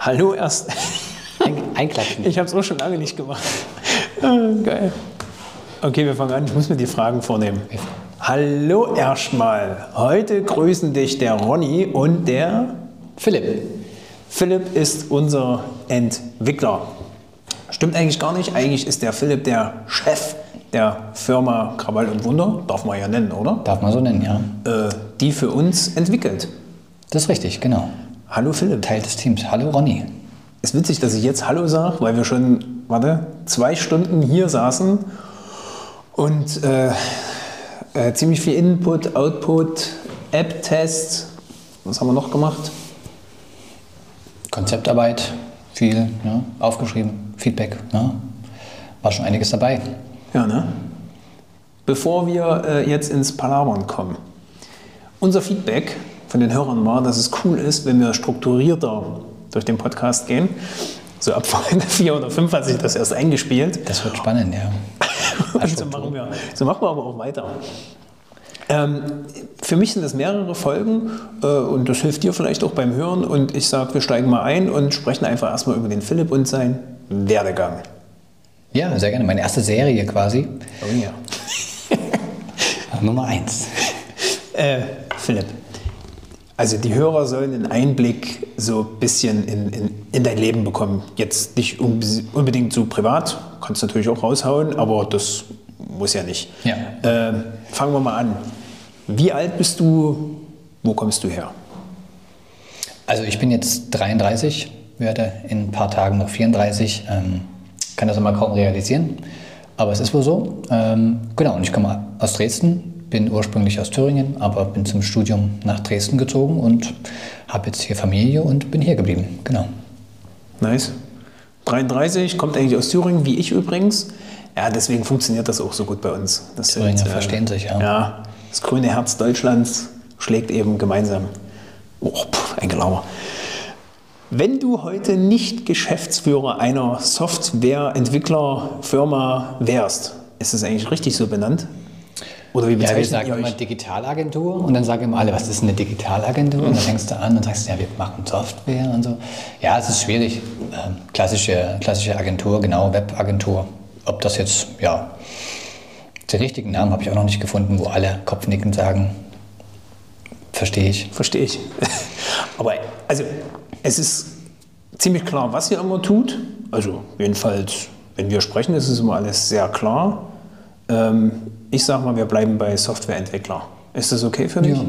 Hallo erst. Ein, einklatschen. Ich habe es auch schon lange nicht gemacht. Ah, Geil. Okay, wir fangen an. Ich muss mir die Fragen vornehmen. Hallo erstmal. Heute grüßen dich der Ronny und der Philipp. Philipp ist unser Entwickler. Stimmt eigentlich gar nicht. Eigentlich ist der Philipp der Chef der Firma Krawall und Wunder, darf man ja nennen, oder? Darf man so nennen, ja. Äh, die für uns entwickelt. Das ist richtig, genau. Hallo Philipp. Teil des Teams. Hallo Ronny. Ist witzig, dass ich jetzt Hallo sage, weil wir schon, warte, zwei Stunden hier saßen und äh, äh, ziemlich viel Input, Output, App-Test. Was haben wir noch gemacht? Konzeptarbeit, viel ja, aufgeschrieben, Feedback. Ja. War schon einiges dabei. Ja, ne? Bevor wir äh, jetzt ins Palabern kommen. Unser Feedback von den Hörern war, dass es cool ist, wenn wir strukturierter durch den Podcast gehen. So ab Folge 4 oder 5 hat sich das erst eingespielt. Das wird spannend, ja. Und so machen, wir, so machen wir aber auch weiter. Ähm, für mich sind das mehrere Folgen äh, und das hilft dir vielleicht auch beim Hören. Und ich sage, wir steigen mal ein und sprechen einfach erstmal über den Philipp und seinen Werdegang. Ja, sehr gerne. Meine erste Serie quasi. Oh ja. Nummer eins. Äh, Philipp, also die Hörer sollen einen Einblick so ein bisschen in, in, in dein Leben bekommen. Jetzt nicht unbe- unbedingt so privat, kannst natürlich auch raushauen, aber das muss ja nicht. Ja. Äh, fangen wir mal an. Wie alt bist du? Wo kommst du her? Also ich bin jetzt 33, werde in ein paar Tagen noch 34. Ähm, kann das immer kaum realisieren, aber es ist wohl so. Ähm, genau, und ich komme aus Dresden, bin ursprünglich aus Thüringen, aber bin zum Studium nach Dresden gezogen und habe jetzt hier Familie und bin hier geblieben. Genau. Nice. 33, kommt eigentlich aus Thüringen, wie ich übrigens. Ja, deswegen funktioniert das auch so gut bei uns. Das Thüringer verstehen sich, ja. Ja, das grüne Herz Deutschlands schlägt eben gemeinsam. Oh, pff, ein Gelauer. Wenn du heute nicht Geschäftsführer einer Softwareentwicklerfirma wärst, ist das eigentlich richtig so benannt? Oder wie Ja, wir bezeichnet sagen ihr immer? Digitalagentur und dann sagen immer alle, was ist eine Digitalagentur? Und dann fängst du an und sagst, ja, wir machen Software und so. Ja, es ist schwierig. Ähm, klassische, klassische Agentur, genau, Webagentur. Ob das jetzt, ja, den richtigen Namen habe ich auch noch nicht gefunden, wo alle Kopfnicken sagen, verstehe ich. Verstehe ich. Aber also, es ist ziemlich klar, was ihr immer tut. Also jedenfalls, wenn wir sprechen, ist es immer alles sehr klar. Ähm, ich sage mal, wir bleiben bei Softwareentwickler. Ist das okay für dich? Ja,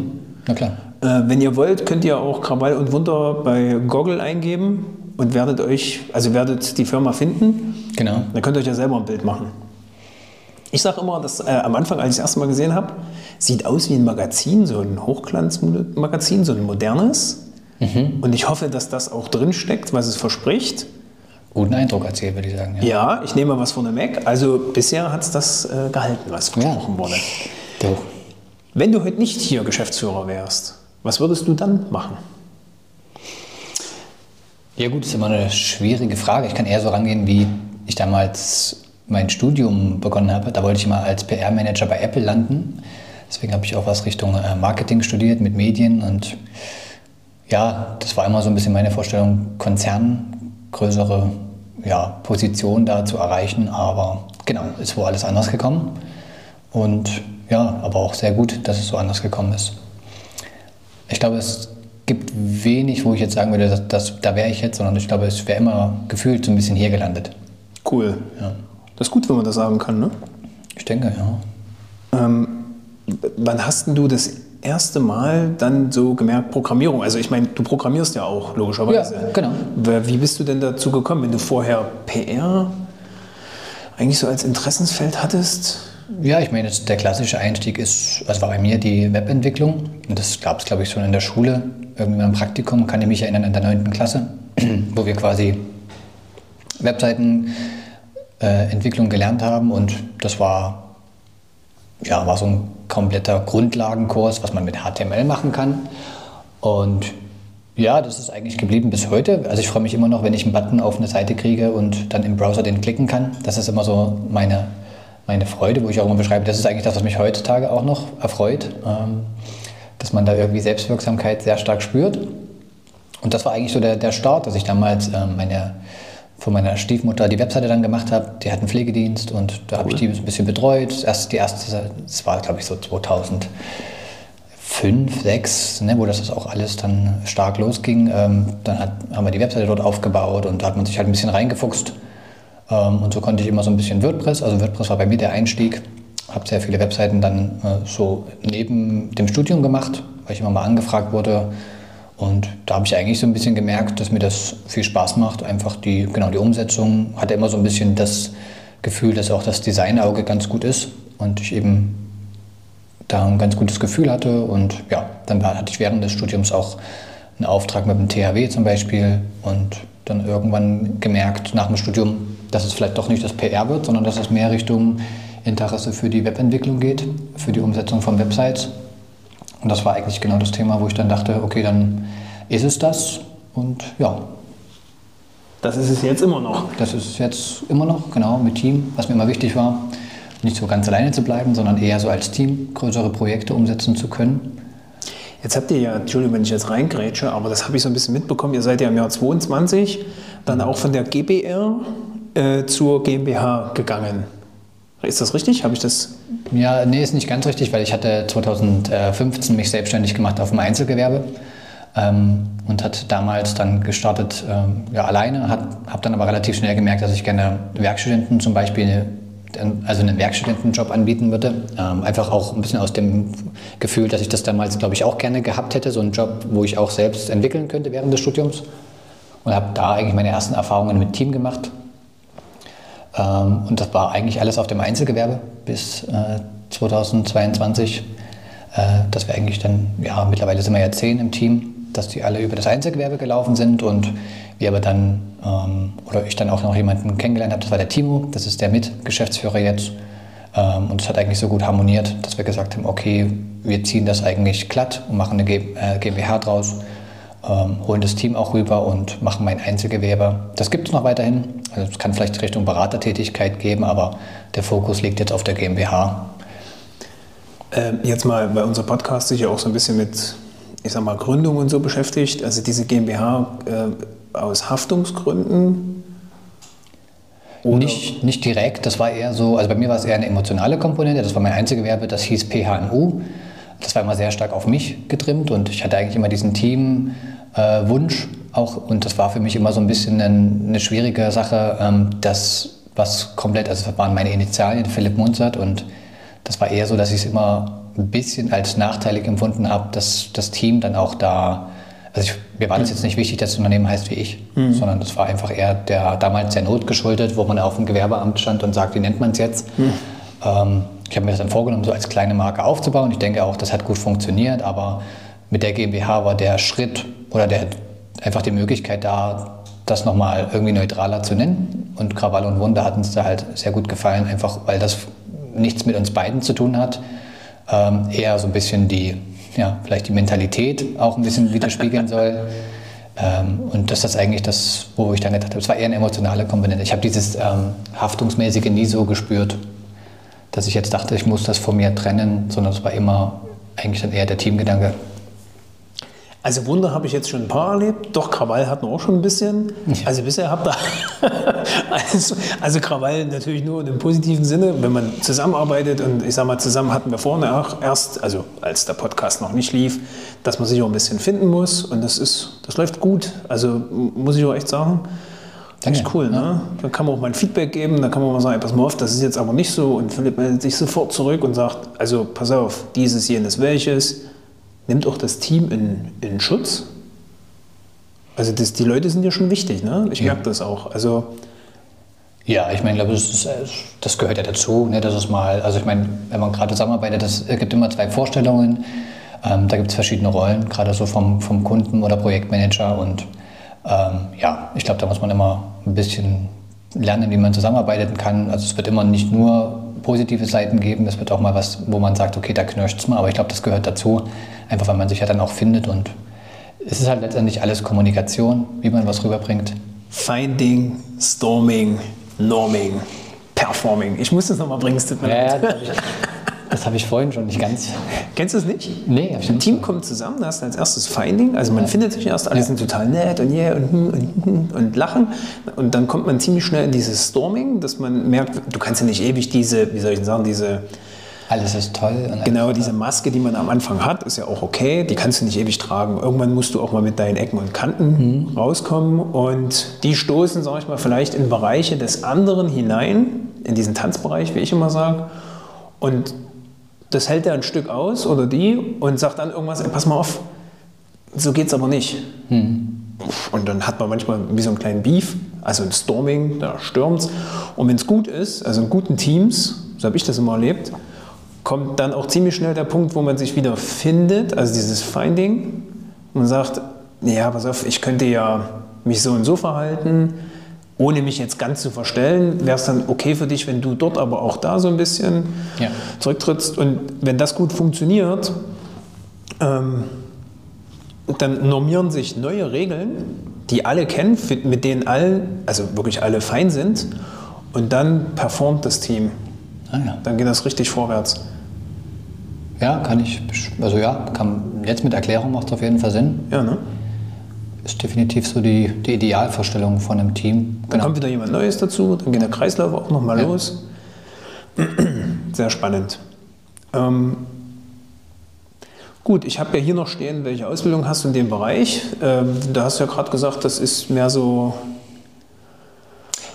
na klar. Äh, wenn ihr wollt, könnt ihr auch Krawall und Wunder bei Goggle eingeben und werdet euch, also werdet die Firma finden. Genau. Dann könnt ihr euch ja selber ein Bild machen. Ich sage immer, dass äh, am Anfang, als ich das erste Mal gesehen habe, sieht aus wie ein Magazin, so ein Hochglanzmagazin, so ein modernes. Und ich hoffe, dass das auch drin steckt, was es verspricht. Guten Eindruck erzählt, würde ich sagen. Ja. Ja, ich nehme mal was von der Mac. Also bisher hat es das äh, gehalten, was versprochen wurde. Du. Wenn du heute nicht hier Geschäftsführer wärst, was würdest du dann machen? Ja gut, ist immer eine schwierige Frage. Ich kann eher so rangehen, wie ich damals mein Studium begonnen habe. Da wollte ich mal als PR-Manager bei Apple landen. Deswegen habe ich auch was Richtung äh, Marketing studiert mit Medien und ja, das war immer so ein bisschen meine Vorstellung, Konzern, größere ja, Position da zu erreichen. Aber genau, ist wohl alles anders gekommen. Und ja, aber auch sehr gut, dass es so anders gekommen ist. Ich glaube, es gibt wenig, wo ich jetzt sagen würde, dass, dass, da wäre ich jetzt, sondern ich glaube, es wäre immer gefühlt so ein bisschen hier gelandet. Cool. Ja. Das ist gut, wenn man das sagen kann, ne? Ich denke, ja. Ähm, wann hast denn du das erste Mal dann so gemerkt, Programmierung? Also ich meine, du programmierst ja auch, logischerweise. Ja, genau. Wie bist du denn dazu gekommen, wenn du vorher PR eigentlich so als Interessensfeld hattest? Ja, ich meine, der klassische Einstieg ist, also war bei mir die Webentwicklung. Und das gab es, glaube ich, schon in der Schule. Irgendwie beim Praktikum kann ich mich erinnern, in der 9. Klasse, wo wir quasi Webseitenentwicklung äh, gelernt haben. Und das war, ja, war so ein kompletter Grundlagenkurs, was man mit HTML machen kann. Und ja, das ist eigentlich geblieben bis heute. Also ich freue mich immer noch, wenn ich einen Button auf eine Seite kriege und dann im Browser den klicken kann. Das ist immer so meine, meine Freude, wo ich auch immer beschreibe, das ist eigentlich das, was mich heutzutage auch noch erfreut, ähm, dass man da irgendwie Selbstwirksamkeit sehr stark spürt. und das war eigentlich so der, der Start, dass ich damals äh, meine, von meiner Stiefmutter die Webseite dann gemacht habe. Die hat einen Pflegedienst und da cool. habe ich die ein bisschen betreut. Erst die erste, das war glaube ich so 2000 fünf, sechs, ne, wo das auch alles dann stark losging. Ähm, dann hat, haben wir die Webseite dort aufgebaut und da hat man sich halt ein bisschen reingefuchst. Ähm, und so konnte ich immer so ein bisschen WordPress, also WordPress war bei mir der Einstieg. Habe sehr viele Webseiten dann äh, so neben dem Studium gemacht, weil ich immer mal angefragt wurde. Und da habe ich eigentlich so ein bisschen gemerkt, dass mir das viel Spaß macht. Einfach die, genau die Umsetzung. Hatte immer so ein bisschen das Gefühl, dass auch das Designauge ganz gut ist und ich eben da ein ganz gutes Gefühl hatte. Und ja, dann hatte ich während des Studiums auch einen Auftrag mit dem THW zum Beispiel und dann irgendwann gemerkt nach dem Studium, dass es vielleicht doch nicht das PR wird, sondern dass es mehr Richtung Interesse für die Webentwicklung geht, für die Umsetzung von Websites. Und das war eigentlich genau das Thema, wo ich dann dachte, okay, dann ist es das und ja. Das ist es jetzt immer noch. Das ist es jetzt immer noch, genau, mit Team, was mir immer wichtig war nicht so ganz alleine zu bleiben, sondern eher so als Team größere Projekte umsetzen zu können. Jetzt habt ihr ja, Entschuldigung, wenn ich jetzt reingrätsche, aber das habe ich so ein bisschen mitbekommen. Ihr seid ja im Jahr 22 dann auch von der GBR äh, zur GmbH gegangen. Ist das richtig? Habe ich das? Ja, nee, ist nicht ganz richtig, weil ich hatte 2015 mich selbstständig gemacht auf dem Einzelgewerbe ähm, und hat damals dann gestartet ähm, ja, alleine, habe dann aber relativ schnell gemerkt, dass ich gerne Werkstudenten zum Beispiel also einen Werkstudentenjob anbieten würde. Ähm, einfach auch ein bisschen aus dem Gefühl, dass ich das damals, glaube ich, auch gerne gehabt hätte. So einen Job, wo ich auch selbst entwickeln könnte während des Studiums. Und habe da eigentlich meine ersten Erfahrungen mit Team gemacht. Ähm, und das war eigentlich alles auf dem Einzelgewerbe bis äh, 2022. Äh, dass wir eigentlich dann, ja, mittlerweile sind wir ja zehn im Team, dass die alle über das Einzelgewerbe gelaufen sind und wir aber dann, ähm, oder ich dann auch noch jemanden kennengelernt habe, das war der Timo, das ist der Mitgeschäftsführer jetzt. Ähm, und es hat eigentlich so gut harmoniert, dass wir gesagt haben, okay, wir ziehen das eigentlich glatt und machen eine GmbH äh, draus, ähm, holen das Team auch rüber und machen mein Einzelgewerbe. Das gibt es noch weiterhin. Also es kann vielleicht Richtung Beratertätigkeit geben, aber der Fokus liegt jetzt auf der GmbH. Ähm, jetzt mal, weil unser Podcast sich ja auch so ein bisschen mit, ich sag mal, Gründung und so beschäftigt. Also diese GmbH äh, aus Haftungsgründen? Nicht, nicht direkt, das war eher so, also bei mir war es eher eine emotionale Komponente, das war mein Einzelgewerbe, das hieß PHNU. Das war immer sehr stark auf mich getrimmt und ich hatte eigentlich immer diesen Teamwunsch äh, auch und das war für mich immer so ein bisschen eine, eine schwierige Sache, ähm, das was komplett, also das waren meine Initialien, Philipp Munzert und das war eher so, dass ich es immer ein bisschen als nachteilig empfunden habe, dass das Team dann auch da also ich, mir war das jetzt nicht wichtig, dass das Unternehmen heißt wie ich, mhm. sondern das war einfach eher der damals der Not geschuldet, wo man auf dem Gewerbeamt stand und sagt, wie nennt man es jetzt. Mhm. Ähm, ich habe mir das dann vorgenommen, so als kleine Marke aufzubauen. Ich denke auch, das hat gut funktioniert, aber mit der GmbH war der Schritt oder der, einfach die Möglichkeit da, das nochmal irgendwie neutraler zu nennen. Und Krawall und Wunder hat uns da halt sehr gut gefallen, einfach weil das nichts mit uns beiden zu tun hat. Ähm, eher so ein bisschen die ja, vielleicht die Mentalität auch ein bisschen widerspiegeln soll. Ähm, und das ist eigentlich das, wo ich dann gedacht habe, es war eher eine emotionale Komponente. Ich habe dieses ähm, Haftungsmäßige nie so gespürt, dass ich jetzt dachte, ich muss das von mir trennen, sondern es war immer eigentlich dann eher der Teamgedanke. Also Wunder habe ich jetzt schon ein paar erlebt, doch Krawall hatten wir auch schon ein bisschen. Also bisher habt ihr, also, also Krawall natürlich nur im positiven Sinne, wenn man zusammenarbeitet. Und ich sage mal, zusammen hatten wir vorne auch erst, also als der Podcast noch nicht lief, dass man sich auch ein bisschen finden muss. Und das ist, das läuft gut, also muss ich auch echt sagen. Das ist cool, ne? Da kann man auch mal ein Feedback geben, da kann man mal sagen, pass mal auf, das ist jetzt aber nicht so. Und Philipp meldet sich sofort zurück und sagt, also pass auf, dieses, jenes, welches, nimmt auch das Team in, in Schutz. Also das, die Leute sind ja schon wichtig, ne? Ich merke das auch. Also ja, ich meine, glaube, das, das, gehört ja dazu, ne, dass es mal, also ich meine, wenn man gerade zusammenarbeitet, es gibt immer zwei Vorstellungen. Ähm, da gibt es verschiedene Rollen, gerade so vom, vom Kunden oder Projektmanager. Und ähm, ja, ich glaube, da muss man immer ein bisschen lernen, wie man zusammenarbeiten kann. Also es wird immer nicht nur positive Seiten geben, es wird auch mal was, wo man sagt, okay, da knirscht es mal, aber ich glaube, das gehört dazu. Einfach weil man sich ja dann auch findet und es ist halt letztendlich alles Kommunikation, wie man was rüberbringt. Finding, Storming, Norming, Performing. Ich muss das nochmal bringen, es tut mir ja, leid. Das habe ich vorhin schon nicht ganz. Kennst du es nicht? Nee, hab ich Ein. Team kommt zusammen, da hast du als erstes Finding, also man findet sich erst, alle sind total nett und yeah und, hm und, hm und lachen und dann kommt man ziemlich schnell in dieses Storming, dass man merkt, du kannst ja nicht ewig diese, wie soll ich denn sagen, diese, Alles ist toll. Und genau diese Maske, die man am Anfang hat, ist ja auch okay, die kannst du nicht ewig tragen. Irgendwann musst du auch mal mit deinen Ecken und Kanten rauskommen und die stoßen, sag ich mal, vielleicht in Bereiche des anderen hinein, in diesen Tanzbereich, wie ich immer sage und das hält er ein Stück aus oder die und sagt dann irgendwas, ey, pass mal auf, so geht's aber nicht. Und dann hat man manchmal wie so einen kleinen Beef, also ein Storming, da stürmt's. Und wenn es gut ist, also in guten Teams, so habe ich das immer erlebt, kommt dann auch ziemlich schnell der Punkt, wo man sich wieder findet, also dieses Finding, und sagt, ja, pass auf, ich könnte ja mich so und so verhalten, ohne mich jetzt ganz zu verstellen, wäre es dann okay für dich, wenn du dort aber auch da so ein bisschen Ja. zurücktrittst. Und wenn das gut funktioniert, ähm, dann normieren sich neue Regeln, die alle kennen, mit denen alle, also wirklich alle fein sind. Und dann performt das Team. Ah, ja. Dann geht das richtig vorwärts. ja, kann ich. Also ja, kann, jetzt mit Erklärung macht es auf jeden Fall Sinn. Ja, ne? Ist definitiv so die, die Idealvorstellung von einem Team. Dann kommt wieder jemand Neues dazu, dann geht der Kreislauf auch nochmal Ja. los. Sehr spannend. Ähm, gut, ich habe ja hier noch stehen, welche Ausbildung hast du in dem Bereich? Ähm, da hast du ja gerade gesagt, das ist mehr so.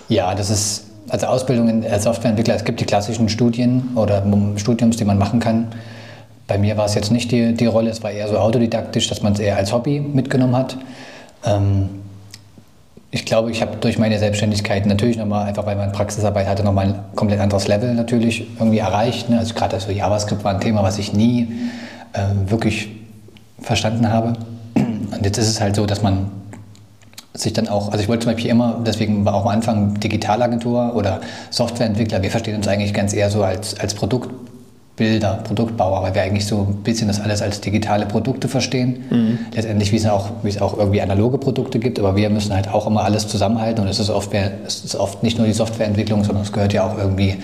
Ja, das ist also Ausbildung in- als Softwareentwickler. Es gibt die klassischen Studien oder Studiums, die man machen kann. Bei mir war es jetzt nicht die, die Rolle, es war eher so autodidaktisch, dass man es eher als Hobby mitgenommen hat. Ähm, ich glaube, ich habe durch meine Selbstständigkeit natürlich nochmal, einfach weil man Praxisarbeit hatte, nochmal ein komplett anderes Level natürlich irgendwie erreicht. Ne? Also gerade so JavaScript war ein Thema, was ich nie äh, wirklich verstanden habe. Und jetzt ist es halt so, dass man sich dann auch, also ich wollte zum Beispiel immer, deswegen war auch am Anfang Digitalagentur oder Softwareentwickler, wir verstehen uns eigentlich ganz eher so als, als Produktbilder, Produktbauer, weil wir eigentlich so ein bisschen das alles als digitale Produkte verstehen. Letztendlich, wie es, auch, wie es auch irgendwie analoge Produkte gibt, aber wir müssen halt auch immer alles zusammenhalten und es ist oft, es ist oft nicht nur die Softwareentwicklung, sondern es gehört ja auch irgendwie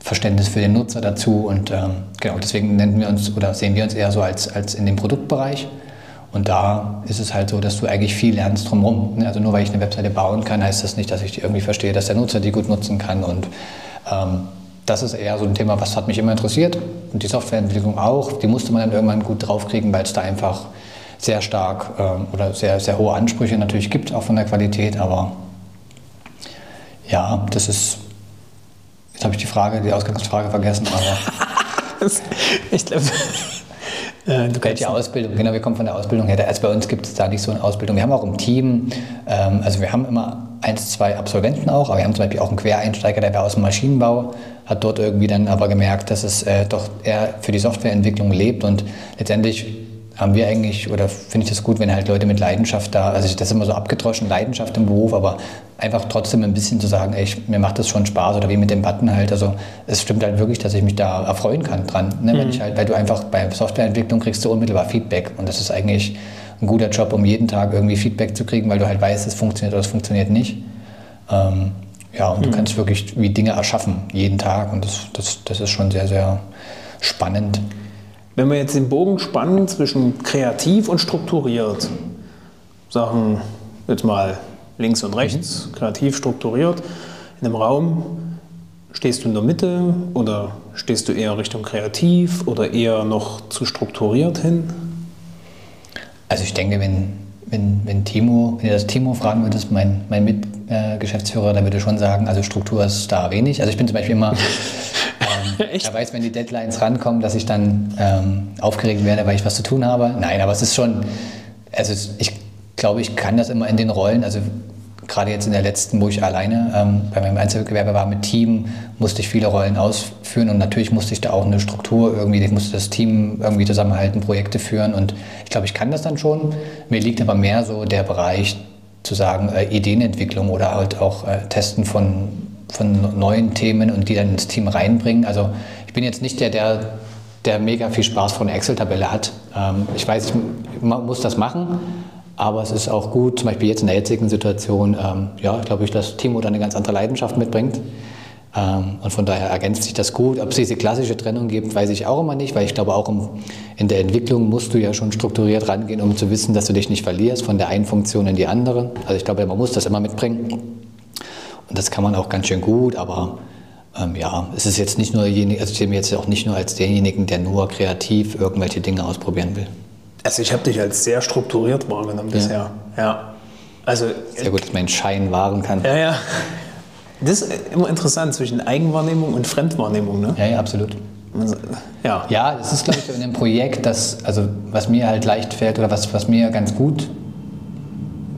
Verständnis für den Nutzer dazu und ähm, genau deswegen nennen wir uns oder sehen wir uns eher so als, als in dem Produktbereich. Und da ist es halt so, dass du eigentlich viel lernst drumherum. ne? Also nur weil ich eine Webseite bauen kann, heißt das nicht, dass ich die irgendwie verstehe, dass der Nutzer die gut nutzen kann. Und ähm, das ist eher so ein Thema, was hat mich immer interessiert. Und die Softwareentwicklung auch. Die musste man dann irgendwann gut draufkriegen, weil es da einfach sehr stark ähm, oder sehr, sehr hohe Ansprüche natürlich gibt, auch von der Qualität. Aber ja, das ist. Jetzt habe ich die Frage, die Ausgangsfrage vergessen, aber. ich glaube, äh, du kannst Die Ausbildung, genau, wir kommen von der Ausbildung her. Also bei uns gibt es da nicht so eine Ausbildung. Wir haben auch im Team, ähm, also wir haben immer eins, zwei Absolventen auch, aber wir haben zum Beispiel auch einen Quereinsteiger, der war aus dem Maschinenbau, hat dort irgendwie dann aber gemerkt, dass es äh, doch eher für die Softwareentwicklung lebt und letztendlich haben wir eigentlich, oder finde ich das gut, wenn halt Leute mit Leidenschaft da, also das ist immer so abgedroschen, Leidenschaft im Beruf, aber einfach trotzdem ein bisschen zu sagen, ey, ich, mir macht das schon Spaß oder wie mit dem Button halt, also es stimmt halt wirklich, dass ich mich da erfreuen kann dran, ne? ich halt, weil du einfach bei Softwareentwicklung kriegst du unmittelbar Feedback und das ist eigentlich ein guter Job, um jeden Tag irgendwie Feedback zu kriegen, weil du halt weißt, es funktioniert oder es funktioniert nicht. Ähm, ja, und du kannst wirklich wie Dinge erschaffen, jeden Tag und das, das, das ist schon sehr, sehr spannend. Wenn wir jetzt den Bogen spannen zwischen kreativ und strukturiert, Sachen jetzt mal links und rechts, kreativ strukturiert, in einem Raum, stehst du in der Mitte oder stehst du eher Richtung kreativ oder eher noch zu strukturiert hin? Also ich denke, wenn, wenn, wenn Timo, wenn ihr das Timo fragen würdest, mein, mein Mitgeschäftsführer, der würde schon sagen, also Struktur ist da wenig. Also ich bin zum Beispiel immer, ähm, Echt? er weiß, wenn die Deadlines rankommen, dass ich dann ähm, aufgeregt werde, weil ich was zu tun habe. Nein, aber es ist schon, also ich glaube, ich kann das immer in den Rollen, also gerade jetzt in der letzten, wo ich alleine ähm, bei meinem Einzelgewerbe war mit Team, musste ich viele Rollen ausführen und natürlich musste ich da auch eine Struktur irgendwie, ich musste das Team irgendwie zusammenhalten, Projekte führen und ich glaube, ich kann das dann schon. Mir liegt aber mehr so der Bereich zu sagen, äh, Ideenentwicklung oder halt auch äh, Testen von, von neuen Themen und die dann ins Team reinbringen. Also ich bin jetzt nicht der, der, der mega viel Spaß von Excel-Tabelle hat. Ähm, ich weiß, ich mu- muss das machen, aber es ist auch gut, zum Beispiel jetzt in der jetzigen Situation, ähm, ja, glaube ich, dass Timo da eine ganz andere Leidenschaft mitbringt. Ähm, und von daher ergänzt sich das gut. Ob es diese klassische Trennung gibt, weiß ich auch immer nicht, weil ich glaube, auch in der Entwicklung musst du ja schon strukturiert rangehen, um zu wissen, dass du dich nicht verlierst von der einen Funktion in die andere. Also ich glaube, man muss das immer mitbringen. Und das kann man auch ganz schön gut, aber ähm, ja, es ist jetzt nicht nur, also ich sehe mich jetzt auch nicht nur als denjenigen, der nur kreativ irgendwelche Dinge ausprobieren will. Also ich habe dich als sehr strukturiert wahrgenommen ja. bisher. Ja. Also, sehr gut, dass man Schein wahren kann. Ja, ja. Das ist immer interessant zwischen Eigenwahrnehmung und Fremdwahrnehmung, ne? Ja, ja, absolut. Ja. ja, das ist, glaube ich, in dem Projekt, das, also was mir halt leicht fällt oder was, was mir ganz gut,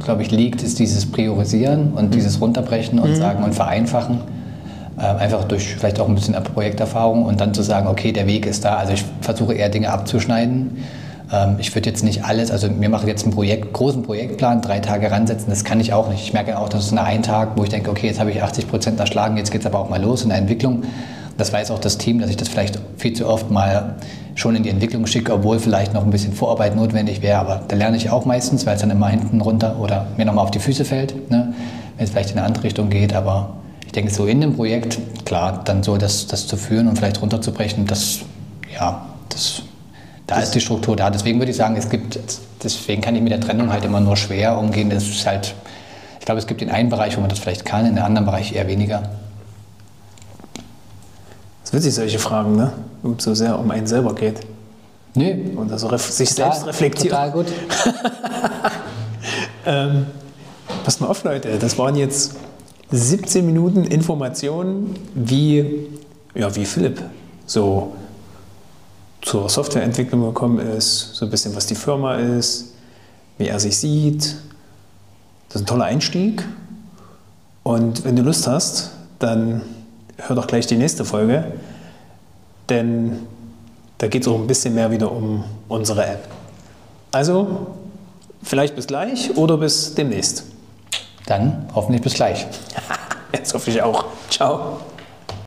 glaube ich, liegt, ist dieses Priorisieren und mhm. dieses Runterbrechen und mhm. sagen und vereinfachen. Äh, einfach durch vielleicht auch ein bisschen Projekterfahrung und dann zu sagen, okay, der Weg ist da. Also ich versuche eher Dinge abzuschneiden ich würde jetzt nicht alles, also mir mache jetzt einen Projekt, großen Projektplan, drei Tage ransetzen, das kann ich auch nicht. Ich merke auch, dass es ein Tag, wo ich denke, okay, jetzt habe ich 80 Prozent erschlagen, jetzt geht es aber auch mal los in der Entwicklung. Das weiß auch das Team, dass ich das vielleicht viel zu oft mal schon in die Entwicklung schicke, obwohl vielleicht noch ein bisschen Vorarbeit notwendig wäre. Aber da lerne ich auch meistens, weil es dann immer hinten runter oder mir nochmal auf die Füße fällt, ne? wenn es vielleicht in eine andere Richtung geht. Aber ich denke, so in dem Projekt, klar, dann so das, das zu führen und vielleicht runterzubrechen, das, ja, das da ist die Struktur da. Deswegen würde ich sagen, es gibt, deswegen kann ich mit der Trennung halt immer nur schwer umgehen. Das ist halt, ich glaube, es gibt in einem Bereich, wo man das vielleicht kann, in einem anderen Bereich eher weniger. Es wird sich solche Fragen, ne? Es so sehr um einen selber geht. Nee. Und also sich total, selbst reflektiert. Total gut. ähm, passt mal auf, Leute. Das waren jetzt 17 Minuten Informationen, wie, ja, wie Philipp so zur Softwareentwicklung gekommen ist, so ein bisschen, was die Firma ist, wie er sich sieht. Das ist ein toller Einstieg. Und wenn du Lust hast, dann hör doch gleich die nächste Folge, denn da geht es auch ein bisschen mehr wieder um unsere App. Also, vielleicht bis gleich oder bis demnächst. Dann hoffentlich bis gleich. Jetzt hoffe ich auch. Ciao.